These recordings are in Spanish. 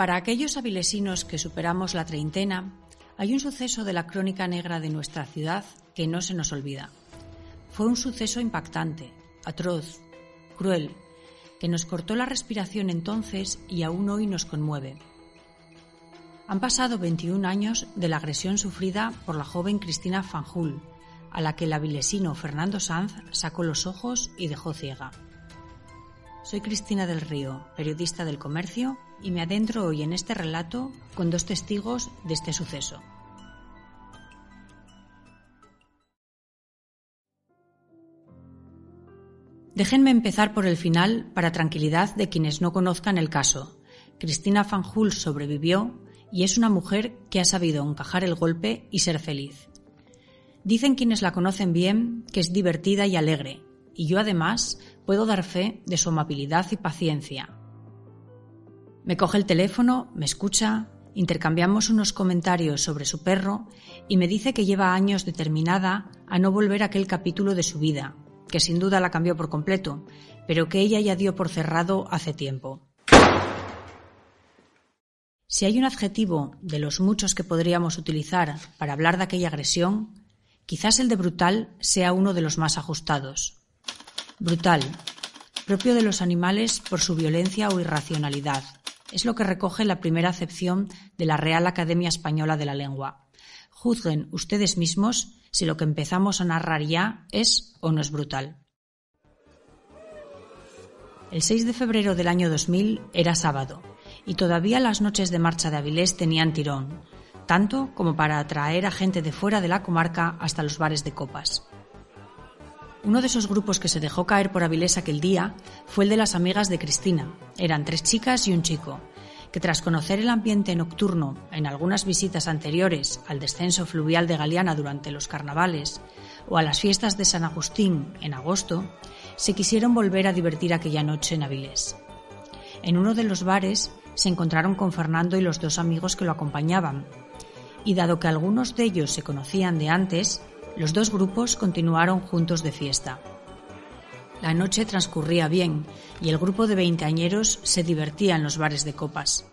Para aquellos avilesinos que superamos la treintena, hay un suceso de la crónica negra de nuestra ciudad que no se nos olvida. Fue un suceso impactante, atroz, cruel, que nos cortó la respiración entonces y aún hoy nos conmueve. Han pasado 21 años de la agresión sufrida por la joven Cristina Fanjul, a la que el avilesino Fernando Sanz sacó los ojos y dejó ciega. Soy Cristina del Río, periodista del comercio, y me adentro hoy en este relato con dos testigos de este suceso. Déjenme empezar por el final para tranquilidad de quienes no conozcan el caso. Cristina Fanjul sobrevivió y es una mujer que ha sabido encajar el golpe y ser feliz. Dicen quienes la conocen bien que es divertida y alegre, y yo además puedo dar fe de su amabilidad y paciencia. Me coge el teléfono, me escucha, intercambiamos unos comentarios sobre su perro y me dice que lleva años determinada a no volver a aquel capítulo de su vida, que sin duda la cambió por completo, pero que ella ya dio por cerrado hace tiempo. Si hay un adjetivo de los muchos que podríamos utilizar para hablar de aquella agresión, quizás el de brutal sea uno de los más ajustados. Brutal, propio de los animales por su violencia o irracionalidad. Es lo que recoge la primera acepción de la Real Academia Española de la Lengua. Juzguen ustedes mismos si lo que empezamos a narrar ya es o no es brutal. El 6 de febrero del año 2000 era sábado y todavía las noches de marcha de Avilés tenían tirón, tanto como para atraer a gente de fuera de la comarca hasta los bares de copas. Uno de esos grupos que se dejó caer por Avilés aquel día fue el de las amigas de Cristina. Eran tres chicas y un chico, que tras conocer el ambiente nocturno en algunas visitas anteriores al descenso fluvial de Galeana durante los carnavales o a las fiestas de San Agustín en agosto, se quisieron volver a divertir aquella noche en Avilés. En uno de los bares se encontraron con Fernando y los dos amigos que lo acompañaban, y dado que algunos de ellos se conocían de antes, los dos grupos continuaron juntos de fiesta. La noche transcurría bien y el grupo de veinteañeros se divertía en los bares de copas.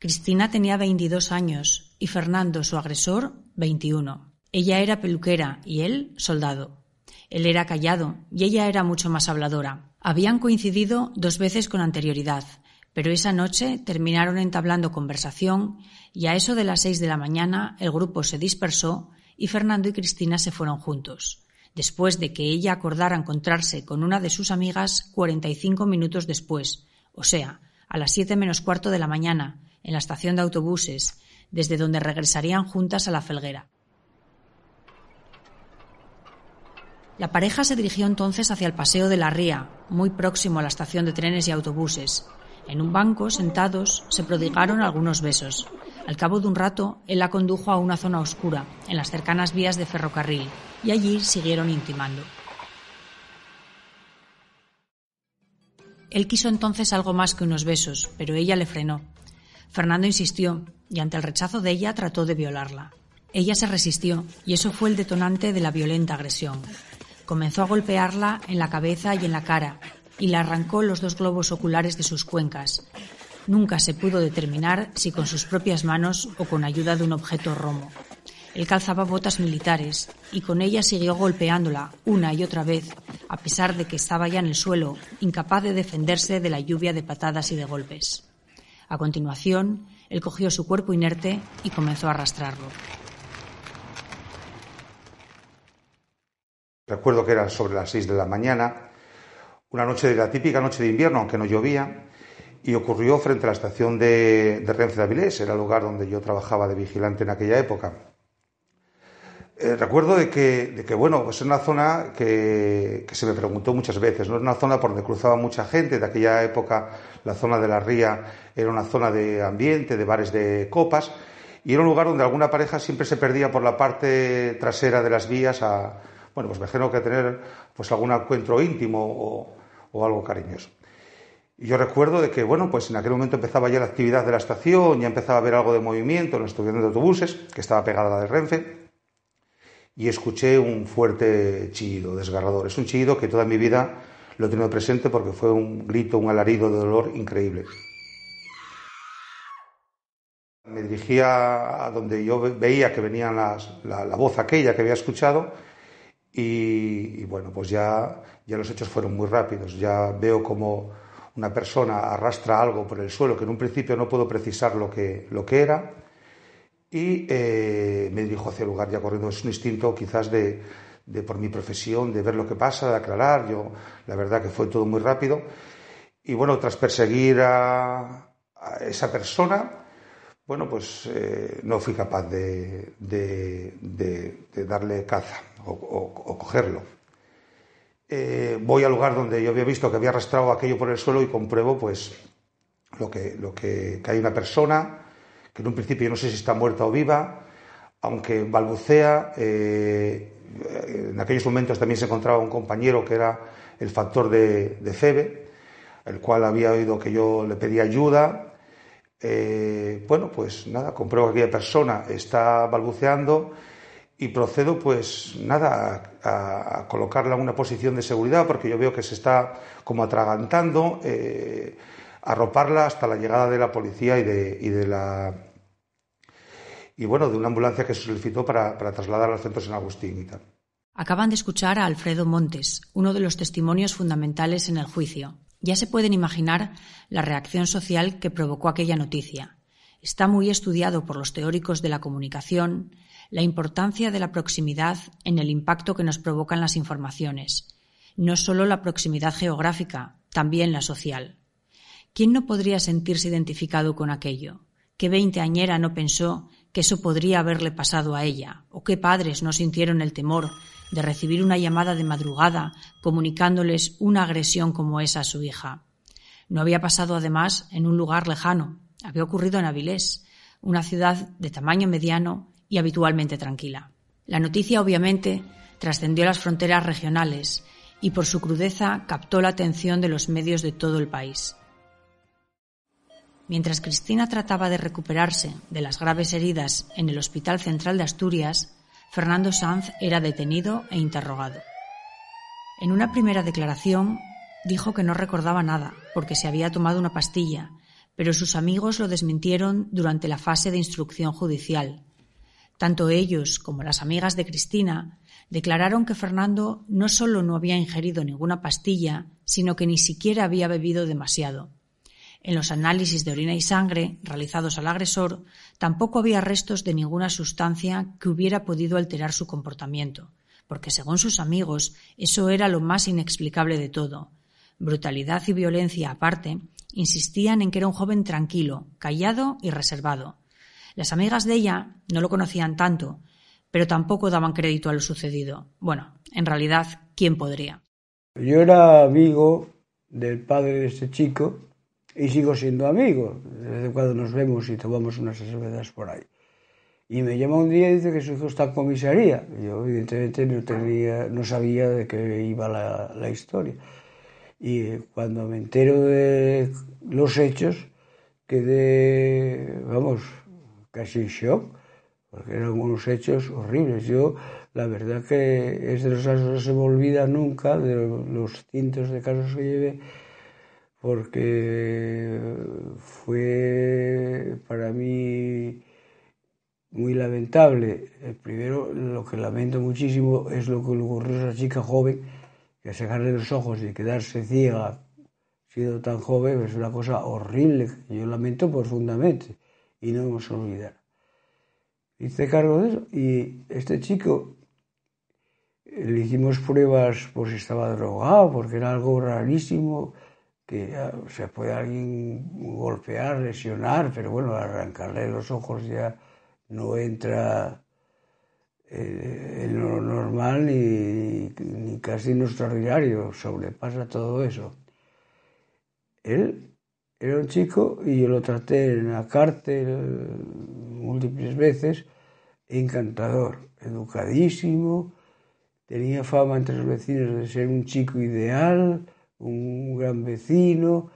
Cristina tenía 22 años y Fernando, su agresor, 21. Ella era peluquera y él soldado. Él era callado y ella era mucho más habladora. Habían coincidido dos veces con anterioridad, pero esa noche terminaron entablando conversación y a eso de las seis de la mañana el grupo se dispersó y Fernando y Cristina se fueron juntos, después de que ella acordara encontrarse con una de sus amigas cuarenta y cinco minutos después, o sea, a las siete menos cuarto de la mañana, en la estación de autobuses, desde donde regresarían juntas a la felguera. La pareja se dirigió entonces hacia el Paseo de la Ría, muy próximo a la estación de trenes y autobuses, en un banco, sentados, se prodigaron algunos besos. Al cabo de un rato, él la condujo a una zona oscura, en las cercanas vías de ferrocarril, y allí siguieron intimando. Él quiso entonces algo más que unos besos, pero ella le frenó. Fernando insistió, y ante el rechazo de ella trató de violarla. Ella se resistió, y eso fue el detonante de la violenta agresión. Comenzó a golpearla en la cabeza y en la cara, y le arrancó los dos globos oculares de sus cuencas. Nunca se pudo determinar si con sus propias manos o con ayuda de un objeto romo. Él calzaba botas militares y con ellas siguió golpeándola una y otra vez, a pesar de que estaba ya en el suelo, incapaz de defenderse de la lluvia de patadas y de golpes. A continuación, él cogió su cuerpo inerte y comenzó a arrastrarlo. Recuerdo que eran sobre las seis de la mañana una noche de la típica noche de invierno, aunque no llovía, y ocurrió frente a la estación de, Renfe de Avilés, era el lugar donde yo trabajaba de vigilante en aquella época. Eh, recuerdo de que, bueno, pues es una zona que, se me preguntó muchas veces, ¿no? Es una zona por donde cruzaba mucha gente, de aquella época la zona de la ría era una zona de ambiente, de bares de copas, y era un lugar donde alguna pareja siempre se perdía por la parte trasera de las vías a, bueno, pues me imagino que tener pues algún encuentro íntimo o, o algo cariñoso. Y yo recuerdo de que, bueno, pues en aquel momento empezaba ya la actividad de la estación, ya empezaba a haber algo de movimiento en la estación de autobuses, que estaba pegada a la de Renfe, y escuché un fuerte chillido desgarrador. Es un chillido que toda mi vida lo he tenido presente porque fue un grito, un alarido de dolor increíble. Me dirigía a donde yo veía que venía la, voz aquella que había escuchado y, bueno, pues ya, ya los hechos fueron muy rápidos. Ya veo como una persona arrastra algo por el suelo que en un principio no puedo precisar lo que, lo que era y eh, me dirijo hacia el lugar ya corriendo. Es un instinto quizás de, de, por mi profesión, de ver lo que pasa, de aclarar. Yo, la verdad que fue todo muy rápido. Y bueno, tras perseguir a, esa persona, bueno, pues eh, no fui capaz de, de darle caza o, cogerlo. Eh, voy al lugar donde yo había visto que había arrastrado aquello por el suelo y compruebo pues lo que, lo que, que hay una persona que en un principio no sé si está muerta o viva, aunque balbucea. Eh, en aquellos momentos también se encontraba un compañero que era el factor de, de Febe, el cual había oído que yo le pedía ayuda. Eh, bueno, pues nada, compruebo que aquella persona está balbuceando y procedo, pues nada, a, colocarla en una posición de seguridad porque yo veo que se está como atragantando. Eh, arroparla hasta la llegada de la policía y de, la y bueno, de una ambulancia que se solicitó para, para trasladar al centro San Agustín y tal. Acaban de escuchar a Alfredo Montes, uno de los testimonios fundamentales en el juicio. Ya se pueden imaginar la reacción social que provocó aquella noticia. Está muy estudiado por los teóricos de la comunicación la importancia de la proximidad en el impacto que nos provocan las informaciones. No solo la proximidad geográfica, también la social. ¿Quién no podría sentirse identificado con aquello? ¿Qué veinteañera no pensó que eso podría haberle pasado a ella? ¿O qué padres no sintieron el temor de recibir una llamada de madrugada comunicándoles una agresión como esa a su hija? No había pasado además en un lugar lejano, había ocurrido en Avilés, una ciudad de tamaño mediano y habitualmente tranquila. La noticia obviamente trascendió las fronteras regionales y por su crudeza captó la atención de los medios de todo el país. Mientras Cristina trataba de recuperarse de las graves heridas en el Hospital Central de Asturias, Fernando Sanz era detenido e interrogado. En una primera declaración dijo que no recordaba nada porque se había tomado una pastilla, pero sus amigos lo desmintieron durante la fase de instrucción judicial. Tanto ellos como las amigas de Cristina declararon que Fernando no solo no había ingerido ninguna pastilla, sino que ni siquiera había bebido demasiado. En los análisis de orina y sangre realizados al agresor tampoco había restos de ninguna sustancia que hubiera podido alterar su comportamiento, porque según sus amigos eso era lo más inexplicable de todo. Brutalidad y violencia aparte, insistían en que era un joven tranquilo, callado y reservado. Las amigas de ella no lo conocían tanto, pero tampoco daban crédito a lo sucedido. Bueno, en realidad, ¿quién podría? Yo era amigo del padre de este chico y sigo siendo amigo. Desde cuando nos vemos y tomamos unas cervezas por ahí. Y me llama un día y dice que su hijo está en comisaría. Yo, evidentemente, no, tenía, no sabía de qué iba la, la historia. Y cuando me entero de los hechos, quedé, vamos, casi en shock, porque eran unos hechos horribles. Yo, la verdad que es de los casos que no se me olvida nunca, de los cientos de casos que llevé, porque fue para mí muy lamentable. El primero, lo que lamento muchísimo es lo que le ocurrió a esa chica joven, que sacarle los ojos y quedarse ciega siendo tan joven es una cosa horrible yo lamento profundamente y no hemos olvidar. Hice cargo de eso y este chico le hicimos pruebas por si estaba drogado, porque era algo rarísimo que se puede alguien golpear, lesionar, pero bueno, arrancarle los ojos ya no entra eh, en lo normal ni, ni casi en lo extraordinario, sobrepasa todo eso. Él era un chico y yo lo traté en la cárcel múltiples veces, encantador, educadísimo, tenía fama entre los vecinos de ser un chico ideal, un gran vecino,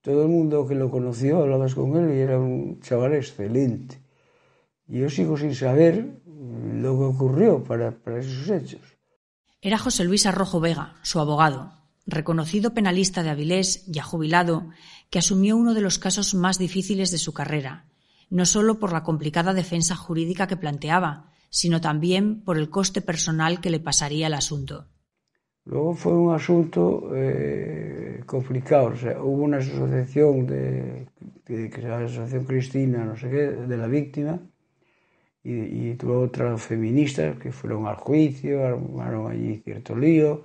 todo el mundo que lo conoció hablabas con él y era un chaval excelente. Yo sigo sin saber lo que ocurrió para, para esos hechos. Era José Luis Arrojo Vega, su abogado. reconocido penalista de Avilés, ya jubilado, que asumió uno de los casos más difíciles de su carrera, no solo por la complicada defensa jurídica que planteaba, sino también por el coste personal que le pasaría el asunto. Luego fue un asunto eh, complicado, hubo una asociación de, que se llama Asociación Cristina, no sé qué, de la víctima, y, y tuvo otras feministas que fueron al juicio, armaron allí cierto lío.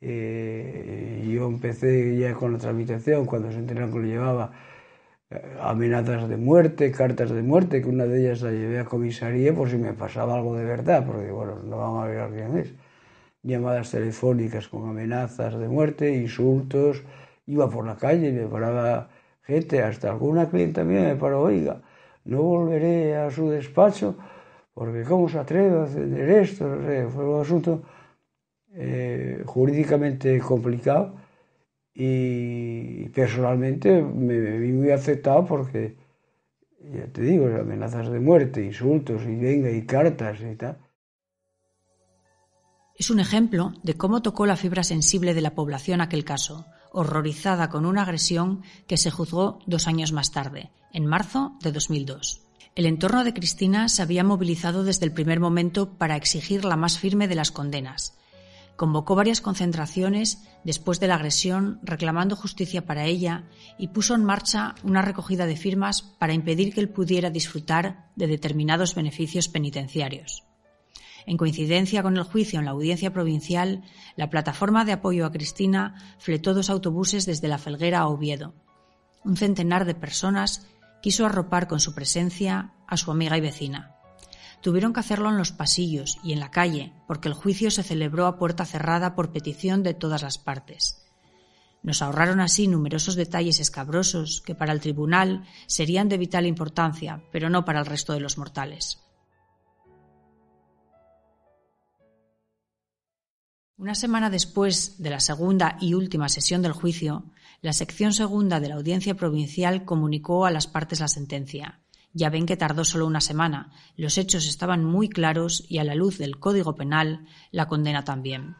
Eh, yo empecé ya con la tramitación cuando se enteraron que lo llevaba eh, amenazas de muerte, cartas de muerte, que una de ellas la llevé a comisaría por si me pasaba algo de verdad, porque bueno, no van a ver a quién es. Llamadas telefónicas con amenazas de muerte, insultos. Iba por la calle y me paraba gente, hasta alguna clienta mía me paró, oiga, no volveré a su despacho porque cómo se atreve a hacer esto, no sé, fue un asunto eh, jurídicamente complicado y personalmente me, vi muy afectado porque, ya te digo, amenazas de muerte, insultos y venga y cartas y tal. Es un ejemplo de cómo tocó la fibra sensible de la población aquel caso, horrorizada con una agresión que se juzgó dos años más tarde, en marzo de 2002. El entorno de Cristina se había movilizado desde el primer momento para exigir la más firme de las condenas. Convocó varias concentraciones después de la agresión reclamando justicia para ella y puso en marcha una recogida de firmas para impedir que él pudiera disfrutar de determinados beneficios penitenciarios. En coincidencia con el juicio en la audiencia provincial, la plataforma de apoyo a Cristina fletó dos autobuses desde La Felguera a Oviedo. Un centenar de personas quiso arropar con su presencia a su amiga y vecina. Tuvieron que hacerlo en los pasillos y en la calle, porque el juicio se celebró a puerta cerrada por petición de todas las partes. Nos ahorraron así numerosos detalles escabrosos que para el tribunal serían de vital importancia, pero no para el resto de los mortales. Una semana después de la segunda y última sesión del juicio, la sección segunda de la Audiencia Provincial comunicó a las partes la sentencia. Ya ven que tardó solo una semana, los hechos estaban muy claros y a la luz del Código Penal, la condena también.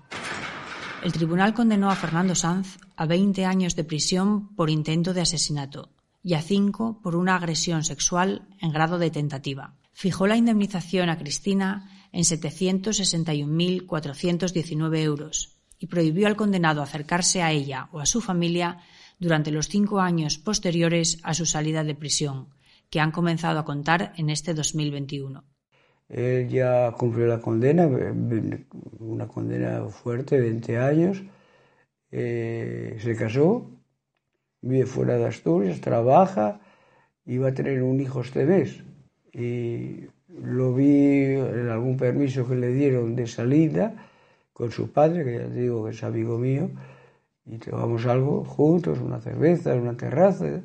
El tribunal condenó a Fernando Sanz a 20 años de prisión por intento de asesinato y a 5 por una agresión sexual en grado de tentativa. Fijó la indemnización a Cristina en 761.419 euros y prohibió al condenado acercarse a ella o a su familia durante los cinco años posteriores a su salida de prisión, que han comenzado a contar en este 2021. Él ya cumplió la condena, una condena fuerte, 20 años. Eh, se casó, vive fuera de Asturias, trabaja y va a tener un hijo este mes. Y lo vi en algún permiso que le dieron de salida con su padre, que ya digo que es amigo mío, y tomamos algo juntos, una cerveza, una terraza,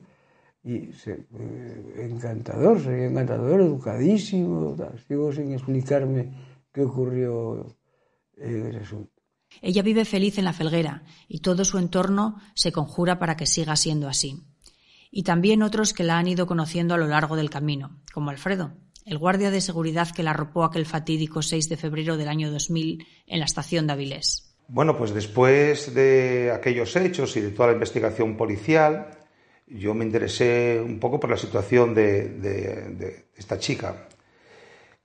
y eh, encantador, sería encantador, educadísimo, sigo sin explicarme qué ocurrió en ese asunto. Ella vive feliz en la felguera y todo su entorno se conjura para que siga siendo así. Y también otros que la han ido conociendo a lo largo del camino, como Alfredo, el guardia de seguridad que la arropó aquel fatídico 6 de febrero del año 2000 en la estación de Avilés. Bueno, pues después de aquellos hechos y de toda la investigación policial, yo me interesé un poco por la situación de, esta chica,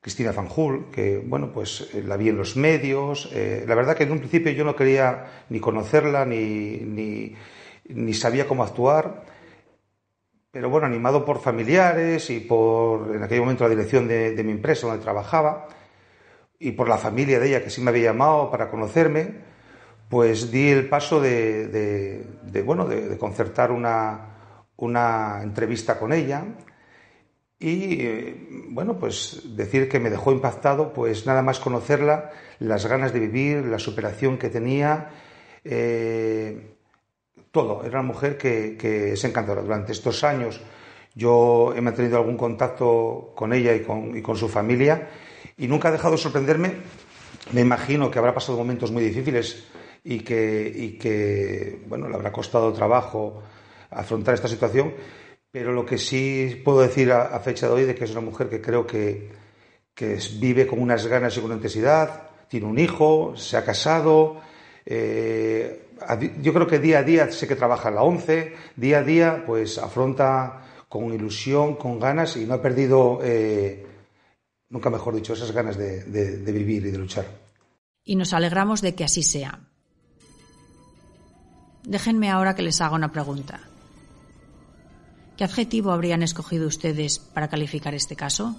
Cristina Fanjul, que, bueno, pues eh, la vi en los medios. Eh, la verdad que en un principio yo no quería ni conocerla ni, ni, ni sabía cómo actuar pero bueno, animado por familiares y por, en aquel momento, la dirección de, mi empresa donde trabajaba y por la familia de ella que sí me había llamado para conocerme, pues di el paso de, bueno, de, concertar una, una, entrevista con ella y, eh, bueno, pues decir que me dejó impactado, pues nada más conocerla, las ganas de vivir, la superación que tenía, eh, todo. Era una mujer que, es encantadora. Durante estos años yo he mantenido algún contacto con ella y con, su familia y nunca ha dejado de sorprenderme. Me imagino que habrá pasado momentos muy difíciles y que, que bueno, le habrá costado trabajo afrontar esta situación, pero lo que sí puedo decir a, fecha de hoy de que es una mujer que creo que, que vive con unas ganas y con una intensidad, tiene un hijo, se ha casado, eh, yo creo que día a día sé que trabaja la 11, día a día pues afronta con ilusión, con ganas y no ha perdido, eh, nunca mejor dicho, esas ganas de vivir y de luchar. Y nos alegramos de que así sea. Déjenme ahora que les haga una pregunta. ¿Qué adjetivo habrían escogido ustedes para calificar este caso?